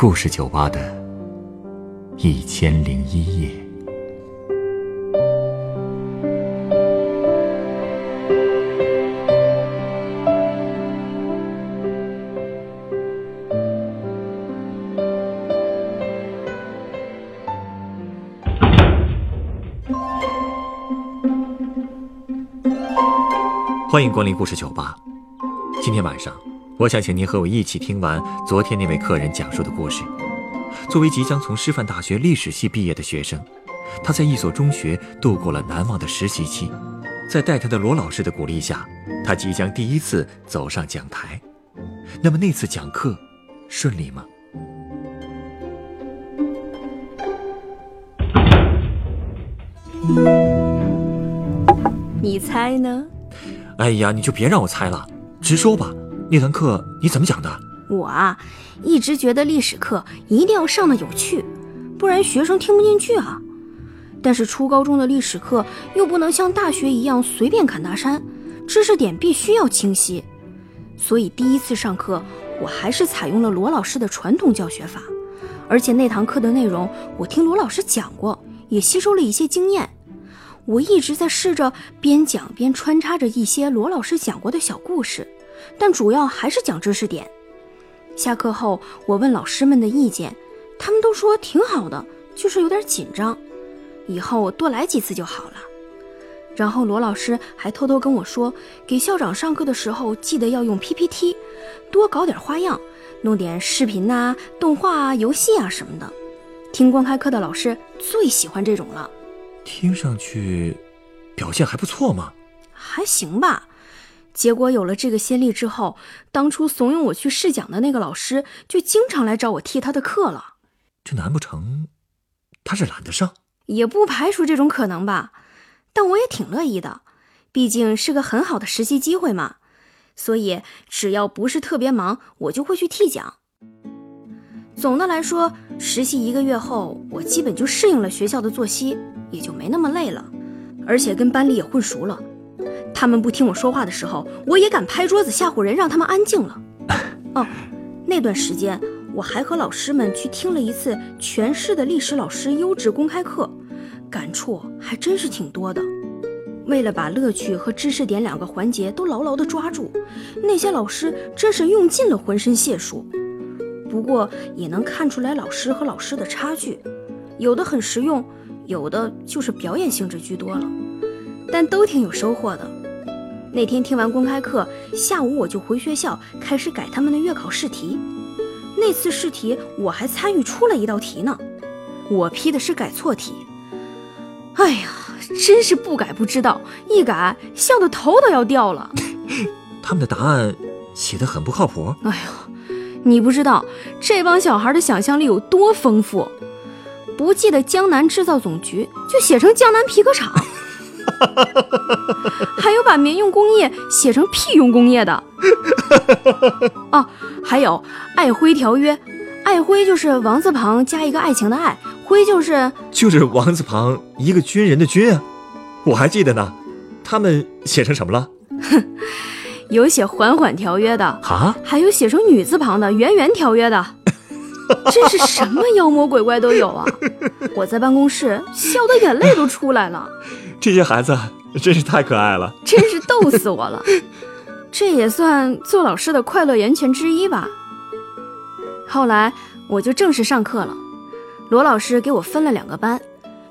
故事酒吧的一千零一夜。欢迎光临故事酒吧。今天晚上，我想请您和我一起听完昨天那位客人讲述的故事。作为即将从师范大学历史系毕业的学生，他在一所中学度过了难忘的实习期。在带他的罗老师的鼓励下，他即将第一次走上讲台。那么那次讲课顺利吗？你猜呢？哎呀，你就别让我猜了，直说吧。那堂课你怎么讲的？我啊，一直觉得历史课一定要上的有趣，不然学生听不进去啊。但是初高中的历史课又不能像大学一样随便侃大山，知识点必须要清晰。所以第一次上课，我还是采用了罗老师的传统教学法，而且那堂课的内容我听罗老师讲过，也吸收了一些经验。我一直在试着边讲边穿插着一些罗老师讲过的小故事，但主要还是讲知识点。下课后，我问老师们的意见，他们都说挺好的，就是有点紧张，以后多来几次就好了。然后罗老师还偷偷跟我说，给校长上课的时候记得要用 PPT，多搞点花样，弄点视频呐、动画啊、游戏啊什么的。听公开课的老师最喜欢这种了。听上去表现还不错嘛，还行吧。结果有了这个先例之后，当初怂恿我去试讲的那个老师就经常来找我替他的课了。这难不成他是懒得上？也不排除这种可能吧。但我也挺乐意的，毕竟是个很好的实习机会嘛。所以只要不是特别忙，我就会去替讲。总的来说，实习一个月后，我基本就适应了学校的作息。也就没那么累了，而且跟班里也混熟了。他们不听我说话的时候，我也敢拍桌子吓唬人，让他们安静了。哦，那段时间我还和老师们去听了一次全市的历史老师优质公开课，感触还真是挺多的。为了把乐趣和知识点两个环节都牢牢地抓住，那些老师真是用尽了浑身解数。不过也能看出来老师和老师的差距，有的很实用。有的就是表演性质居多了，但都挺有收获的。那天听完公开课，下午我就回学校开始改他们的月考试题。那次试题我还参与出了一道题呢，我批的是改错题。哎呀，真是不改不知道，一改笑得头都要掉了。他们的答案写的很不靠谱。哎呦，你不知道这帮小孩的想象力有多丰富。不记得江南制造总局，就写成江南皮革厂，还有把民用工业写成屁用工业的。哦，还有爱辉条约，爱辉就是王字旁加一个爱情的爱，辉就是就是王字旁一个军人的军啊，我还记得呢。他们写成什么了？哼，有写缓缓条约的啊，还有写成女字旁的圆圆条约的。真是什么妖魔鬼怪都有啊！我在办公室笑得眼泪都出来了。这些孩子真是太可爱了，真是逗死我了。这也算做老师的快乐源泉之一吧。后来我就正式上课了，罗老师给我分了两个班，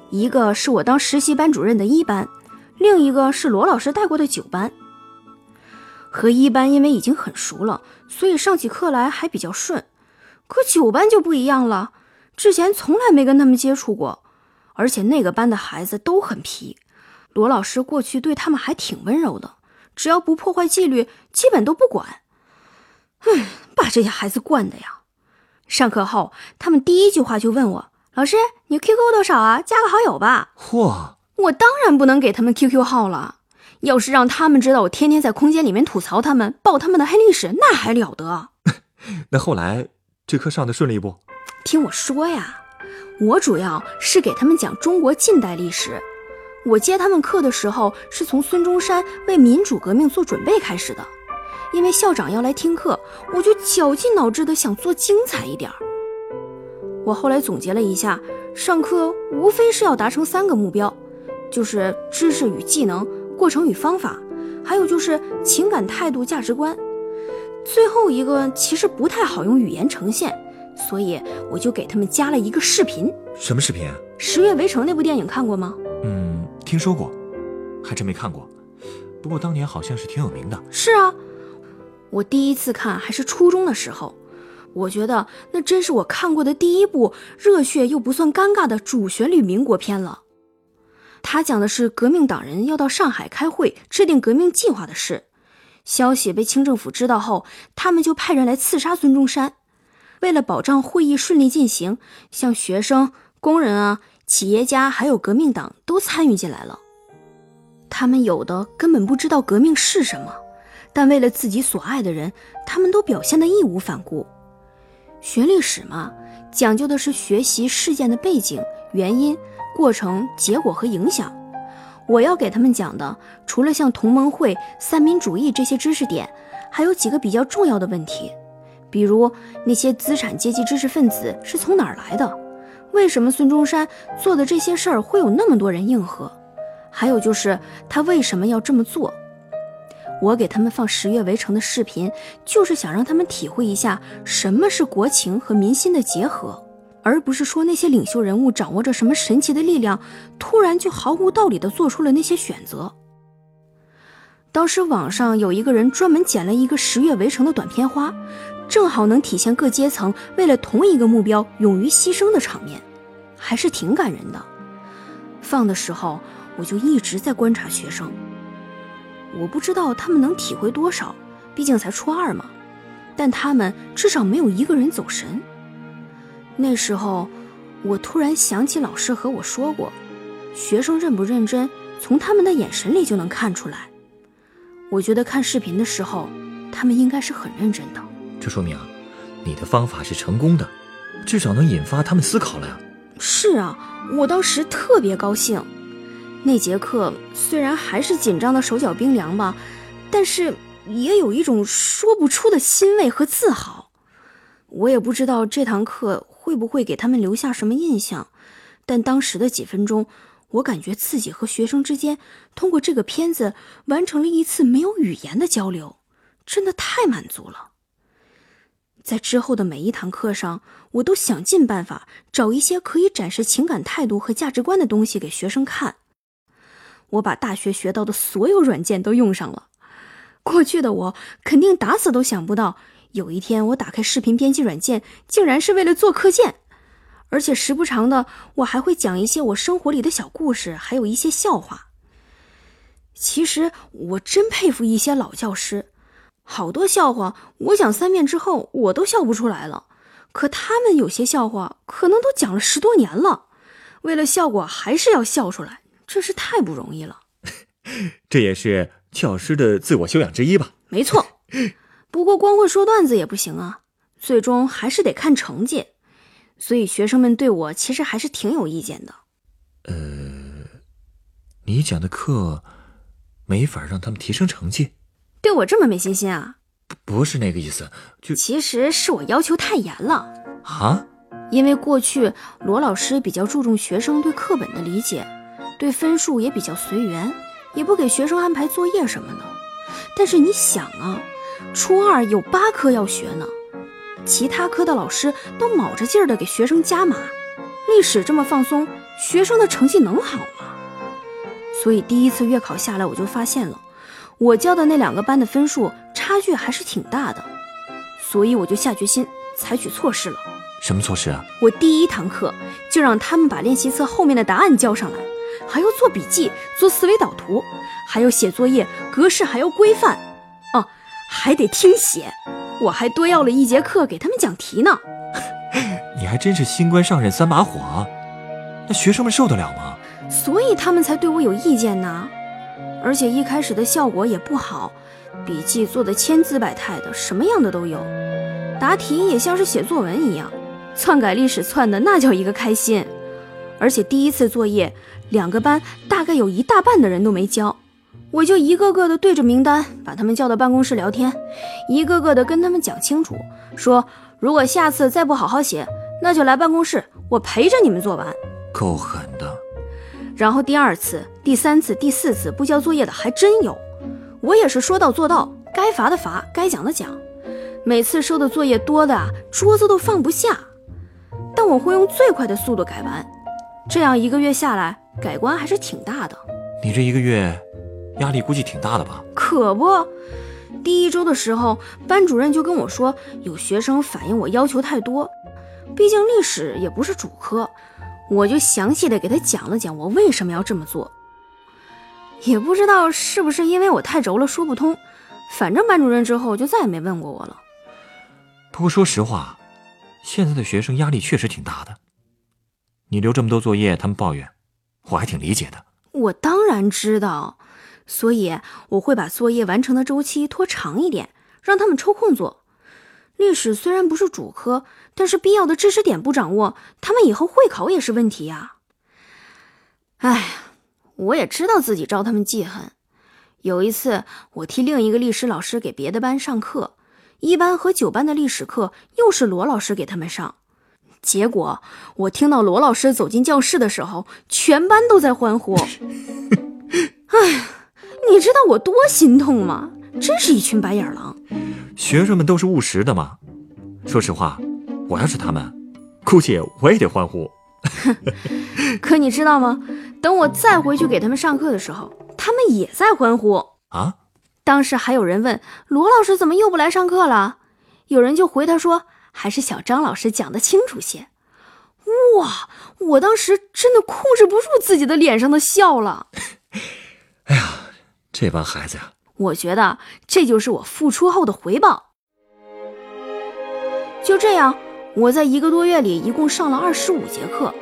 一个是我当实习班主任的一班，另一个是罗老师带过的九班。和一班因为已经很熟了，所以上起课来还比较顺。可九班就不一样了，之前从来没跟他们接触过，而且那个班的孩子都很皮。罗老师过去对他们还挺温柔的，只要不破坏纪律，基本都不管。唉，把这些孩子惯的呀！上课后，他们第一句话就问我：“老师，你 QQ 多少啊？加个好友吧。”嚯！我当然不能给他们 QQ 号了。要是让他们知道我天天在空间里面吐槽他们、爆他们的黑历史，那还了得？那后来？这课上的顺利不？听我说呀，我主要是给他们讲中国近代历史。我接他们课的时候，是从孙中山为民主革命做准备开始的。因为校长要来听课，我就绞尽脑汁的想做精彩一点儿。我后来总结了一下，上课无非是要达成三个目标，就是知识与技能、过程与方法，还有就是情感态度、价值观。最后一个其实不太好用语言呈现，所以我就给他们加了一个视频。什么视频啊？《十月围城》那部电影看过吗？听说过，还真没看过。不过当年好像是挺有名的。是啊，我第一次看还是初中的时候。我觉得那真是我看过的第一部热血又不算尴尬的主旋律民国片了。他讲的是革命党人要到上海开会制定革命计划的事，消息被清政府知道后，他们就派人来刺杀孙中山。为了保障会议顺利进行，像学生、工人啊、企业家还有革命党都参与进来了。他们有的根本不知道革命是什么，但为了自己所爱的人，他们都表现得义无反顾。学历史嘛，讲究的是学习事件的背景、原因、过程、结果和影响。我要给他们讲的，除了像同盟会、三民主义这些知识点，还有几个比较重要的问题，比如那些资产阶级知识分子是从哪儿来的？为什么孙中山做的这些事儿会有那么多人应和？还有就是他为什么要这么做？我给他们放《十月围城》的视频，就是想让他们体会一下什么是国情和民心的结合，而不是说那些领袖人物掌握着什么神奇的力量，突然就毫无道理地做出了那些选择。当时网上有一个人专门剪了一个《十月围城》的短片花，正好能体现各阶层为了同一个目标勇于牺牲的场面，还是挺感人的。放的时候，我就一直在观察学生。我不知道他们能体会多少，毕竟才初二嘛。但他们至少没有一个人走神。那时候，我突然想起老师和我说过，学生认不认真，从他们的眼神里就能看出来。我觉得看视频的时候，他们应该是很认真的。这说明啊，你的方法是成功的，至少能引发他们思考了呀。是啊，我当时特别高兴。那节课虽然还是紧张的手脚冰凉吧，但是也有一种说不出的欣慰和自豪。我也不知道这堂课会不会给他们留下什么印象，但当时的几分钟，我感觉自己和学生之间通过这个片子完成了一次没有语言的交流，真的太满足了。在之后的每一堂课上，我都想尽办法找一些可以展示情感态度和价值观的东西给学生看。我把大学学到的所有软件都用上了。过去的我肯定打死都想不到，有一天我打开视频编辑软件，竟然是为了做课件。而且时不常的，我还会讲一些我生活里的小故事，还有一些笑话。其实我真佩服一些老教师，好多笑话我讲三遍之后我都笑不出来了，可他们有些笑话可能都讲了十多年了，为了效果还是要笑出来。真是太不容易了，这也是教师的自我修养之一吧？没错，不过光会说段子也不行啊，最终还是得看成绩。所以学生们对我其实还是挺有意见的。呃，你讲的课没法让他们提升成绩？对我这么没信心啊？不是那个意思，就其实是我要求太严了啊。因为过去罗老师比较注重学生对课本的理解。对分数也比较随缘，也不给学生安排作业什么的。但是你想啊，初二有八科要学呢，其他科的老师都卯着劲儿的给学生加码，历史这么放松，学生的成绩能好吗？所以第一次月考下来，我就发现了，我教的那两个班的分数差距还是挺大的，所以我就下决心采取措施了。什么措施啊？我第一堂课就让他们把练习册后面的答案交上来。还要做笔记、做思维导图，还要写作业，格式还要规范，哦，还得听写。我还多要了一节课给他们讲题呢。你还真是新官上任三把火啊！那学生们受得了吗？所以他们才对我有意见呢。而且一开始的效果也不好，笔记做的千姿百态的，什么样的都有。答题也像是写作文一样，篡改历史篡的那叫一个开心。而且第一次作业。两个班大概有一大半的人都没交，我就一个个的对着名单把他们叫到办公室聊天，一个个的跟他们讲清楚，说如果下次再不好好写，那就来办公室，我陪着你们做完。够狠的。然后第二次、第三次、第四次不交作业的还真有，我也是说到做到，该罚的罚，该讲的讲。每次收的作业多的啊，桌子都放不下，但我会用最快的速度改完。这样一个月下来，改观还是挺大的。你这一个月压力估计挺大的吧？可不，第一周的时候，班主任就跟我说，有学生反映我要求太多，毕竟历史也不是主科，我就详细的给他讲了讲我为什么要这么做。也不知道是不是因为我太轴了说不通，反正班主任之后就再也没问过我了。不过说实话，现在的学生压力确实挺大的。你留这么多作业，他们抱怨，我还挺理解的。我当然知道，所以我会把作业完成的周期拖长一点，让他们抽空做。历史虽然不是主科，但是必要的知识点不掌握，他们以后会考也是问题呀。哎呀，我也知道自己招他们记恨。有一次，我替另一个历史老师给别的班上课。一班和九班的历史课又是罗老师给他们上，结果我听到罗老师走进教室的时候，全班都在欢呼。哎呀，你知道我多心痛吗？真是一群白眼狼。学生们都是务实的嘛。说实话，我要是他们，估计我也得欢呼。可你知道吗？等我再回去给他们上课的时候，他们也在欢呼啊。当时还有人问罗老师怎么又不来上课了，有人就回他说还是小张老师讲的清楚些。哇，我当时真的控制不住自己的脸上的笑了。哎呀，这帮孩子呀，我觉得这就是我付出后的回报。就这样，我在一个多月里一共上了二十五节课，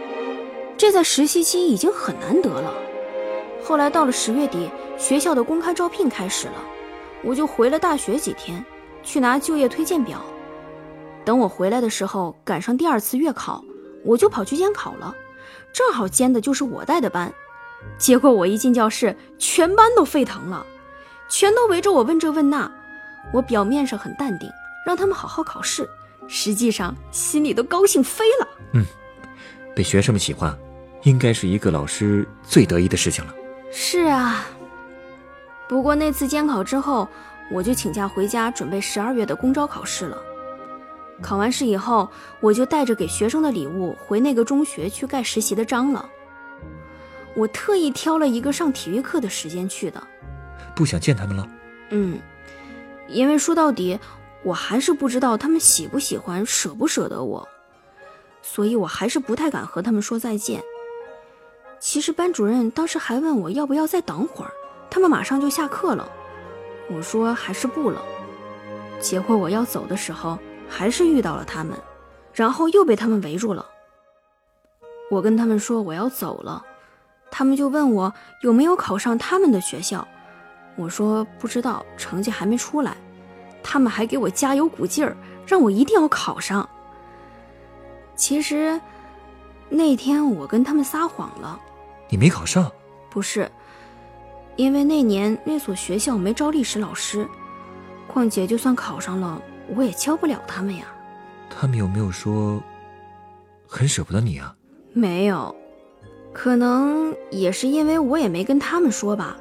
这在实习期已经很难得了。后来到了十月底，学校的公开招聘开始了。我就回了大学几天，去拿就业推荐表。等我回来的时候，赶上第二次月考，我就跑去监考了。正好监的就是我带的班。结果我一进教室，全班都沸腾了，全都围着我问这问那。我表面上很淡定，让他们好好考试，实际上心里都高兴飞了。嗯，被学生们喜欢，应该是一个老师最得意的事情了。是啊。不过那次监考之后，我就请假回家准备十二月的公招考试了。考完试以后，我就带着给学生的礼物回那个中学去盖实习的章了。我特意挑了一个上体育课的时间去的。不想见他们了？嗯，因为说到底，我还是不知道他们喜不喜欢、舍不舍得我，所以我还是不太敢和他们说再见。其实班主任当时还问我要不要再等会儿。他们马上就下课了，我说还是不了。结果我要走的时候，还是遇到了他们，然后又被他们围住了。我跟他们说我要走了，他们就问我有没有考上他们的学校。我说不知道，成绩还没出来。他们还给我加油鼓劲儿，让我一定要考上。其实那天我跟他们撒谎了，你没考上？不是。因为那年那所学校没招历史老师，况且就算考上了，我也教不了他们呀。他们有没有说很舍不得你啊？没有，可能也是因为我也没跟他们说吧。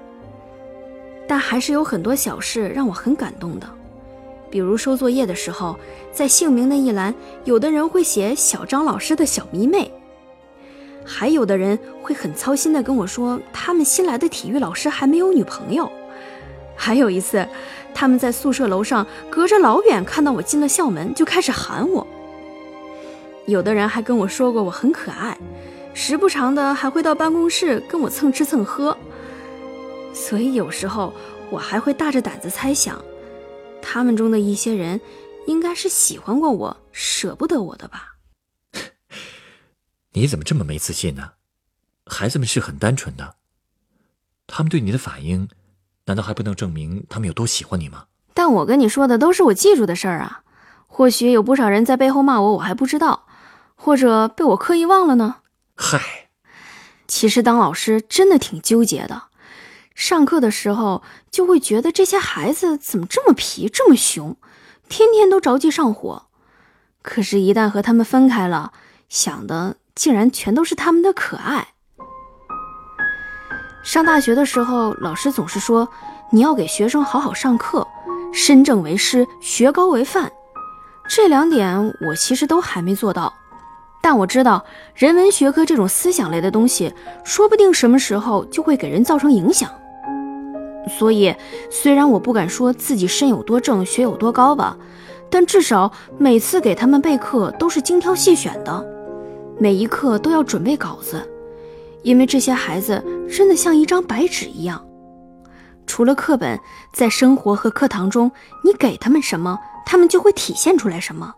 但还是有很多小事让我很感动的，比如收作业的时候，在姓名那一栏，有的人会写小张老师的小迷妹。还有的人会很操心的跟我说，他们新来的体育老师还没有女朋友。还有一次，他们在宿舍楼上隔着老远看到我进了校门，就开始喊我。有的人还跟我说过我很可爱，时不常的还会到办公室跟我蹭吃蹭喝。所以有时候我还会大着胆子猜想，他们中的一些人应该是喜欢过我，舍不得我的吧。你怎么这么没自信呢？孩子们是很单纯的，他们对你的反应，难道还不能证明他们有多喜欢你吗？但我跟你说的都是我记住的事儿啊，或许有不少人在背后骂我，我还不知道，或者被我刻意忘了呢。嗨，其实当老师真的挺纠结的，上课的时候就会觉得这些孩子怎么这么皮，这么熊，天天都着急上火，可是，一旦和他们分开了。想的竟然全都是他们的可爱。上大学的时候，老师总是说你要给学生好好上课，身正为师，学高为范。这两点我其实都还没做到，但我知道人文学科这种思想类的东西，说不定什么时候就会给人造成影响。所以，虽然我不敢说自己身有多正，学有多高吧，但至少每次给他们备课都是精挑细选的，每一课都要准备稿子，因为这些孩子真的像一张白纸一样。除了课本，在生活和课堂中，你给他们什么，他们就会体现出来什么。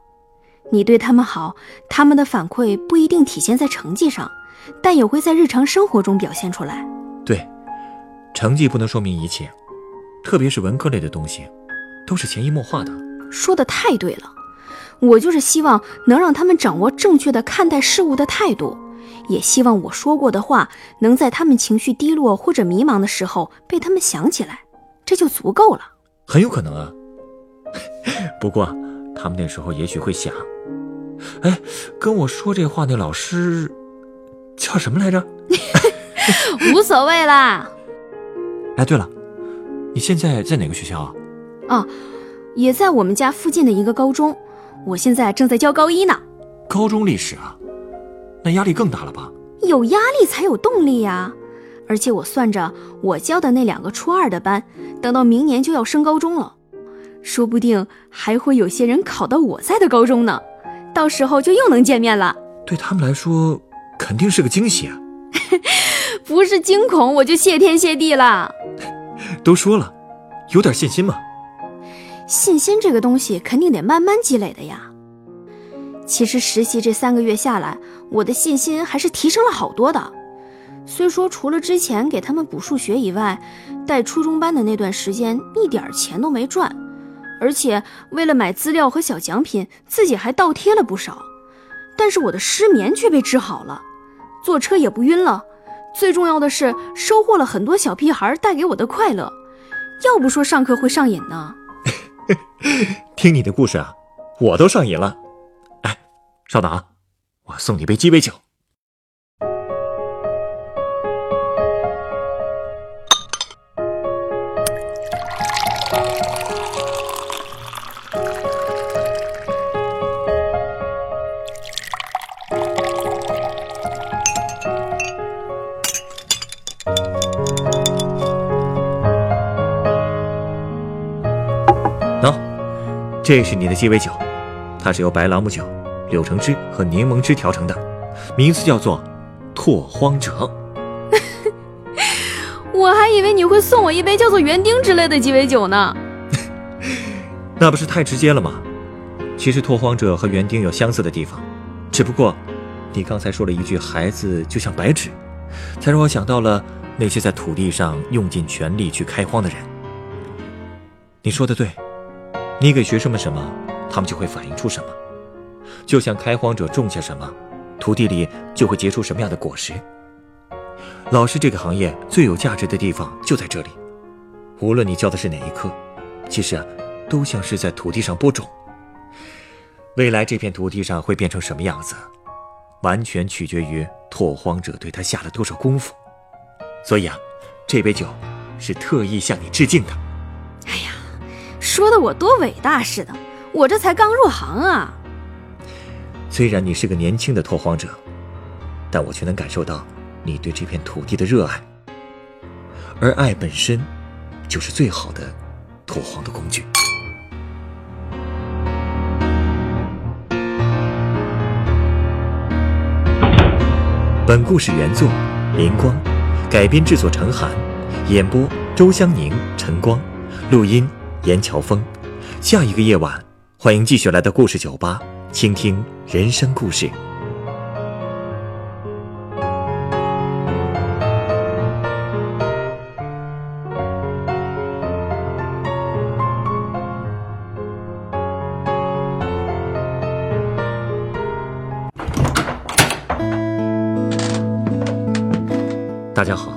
你对他们好，他们的反馈不一定体现在成绩上，但也会在日常生活中表现出来。对。成绩不能说明一切，特别是文科类的东西，都是潜移默化的。说的太对了，我就是希望能让他们掌握正确的看待事物的态度，也希望我说过的话能在他们情绪低落或者迷茫的时候被他们想起来，这就足够了。很有可能啊，不过他们那时候也许会想，哎，跟我说这话那老师叫什么来着？无所谓啦。哎，对了，你现在在哪个学校啊？啊，也在我们家附近的一个高中。我现在正在教高一呢。高中历史啊，那压力更大了吧？有压力才有动力呀！而且我算着我教的那两个初二的班，等到明年就要升高中了，说不定还会有些人考到我在的高中呢。到时候就又能见面了。对他们来说，肯定是个惊喜啊！不是惊恐，我就谢天谢地了。都说了，有点信心嘛。信心这个东西肯定得慢慢积累的呀。其实实习这三个月下来，我的信心还是提升了好多的。虽说除了之前给他们补数学以外，带初中班的那段时间一点钱都没赚，而且为了买资料和小奖品，自己还倒贴了不少。但是我的失眠却被治好了，坐车也不晕了。最重要的是收获了很多小屁孩带给我的快乐，要不说上课会上瘾呢。听你的故事啊，我都上瘾了。哎，稍等啊，我送你杯鸡尾酒。这是你的鸡尾酒，它是由白朗姆酒、柳橙汁和柠檬汁调成的，名字叫做“拓荒者 ”。我还以为你会送我一杯叫做“园丁”之类的鸡尾酒呢。那不是太直接了吗？其实拓荒者和园丁有相似的地方，只不过你刚才说了一句“孩子就像白纸”，才让我想到了那些在土地上用尽全力去开荒的人。你说的对。你给学生们什么，他们就会反映出什么。就像开荒者种下什么，土地里就会结出什么样的果实。老师这个行业最有价值的地方就在这里。无论你教的是哪一科，其实啊，都像是在土地上播种。未来这片土地上会变成什么样子，完全取决于拓荒者对他下了多少功夫。所以啊，这杯酒是特意向你致敬的。哎呀说的我多伟大似的，我这才刚入行啊。虽然你是个年轻的拓荒者，但我却能感受到你对这片土地的热爱，而爱本身就是最好的拓荒的工具。本故事原作林光，改编制作陈寒，演播周湘宁、陈光，录音。严乔峰，下一个夜晚，欢迎继续来到故事酒吧，倾听人生故事。大家好，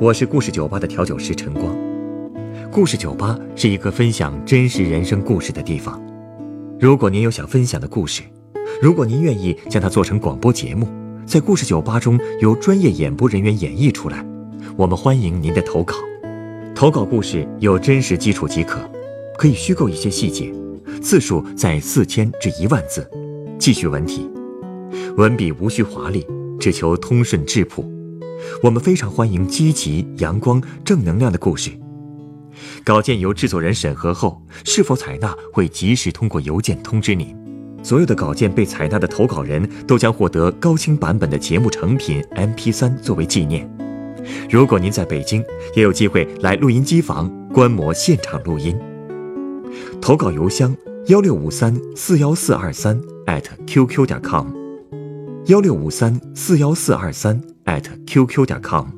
我是故事酒吧的调酒师陈光。故事酒吧是一个分享真实人生故事的地方。如果您有想分享的故事，如果您愿意将它做成广播节目，在故事酒吧中由专业演播人员演绎出来，我们欢迎您的投稿。投稿故事有真实基础即可，可以虚构一些细节，字数在四千至一万字，记叙文体，文笔无需华丽，只求通顺质朴。我们非常欢迎积极、阳光、正能量的故事。稿件由制作人审核后，是否采纳会及时通过邮件通知您。所有的稿件被采纳的投稿人都将获得高清版本的节目成品 MP3 作为纪念。如果您在北京，也有机会来录音机房观摩现场录音。投稿邮箱：幺六五三四幺四二三 @QQ 点 com，幺六五三四幺四二三 @QQ 点 com。